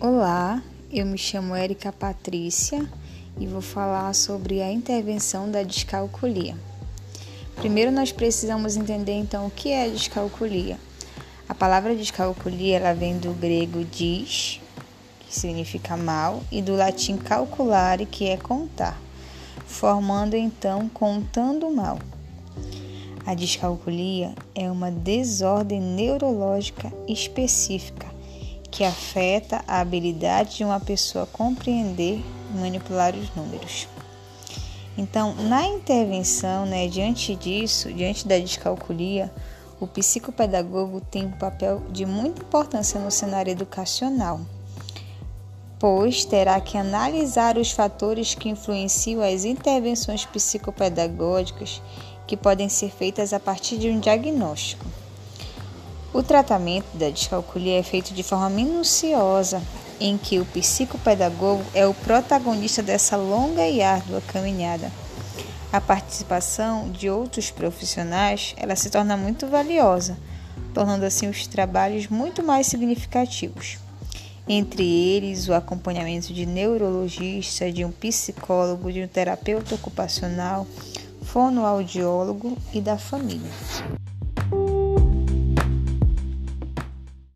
Olá, eu me chamo Érica Patrícia e vou falar sobre a intervenção da descalculia. Primeiro nós precisamos entender então o que é a descalculia. A palavra descalculia ela vem do grego dis, que significa mal, e do latim calculare, que é contar, formando então contando mal. A descalculia é uma desordem neurológica específica que afeta a habilidade de uma pessoa compreender e manipular os números. Então, na intervenção, né, diante disso, diante da descalculia, o psicopedagogo tem um papel de muita importância no cenário educacional, pois terá que analisar os fatores que influenciam as intervenções psicopedagógicas que podem ser feitas a partir de um diagnóstico. O tratamento da descalculia é feito de forma minuciosa, em que o psicopedagogo é o protagonista dessa longa e árdua caminhada. A participação de outros profissionais ela se torna muito valiosa, tornando assim os trabalhos muito mais significativos. Entre eles, o acompanhamento de neurologista, de um psicólogo, de um terapeuta ocupacional, fonoaudiólogo e da família.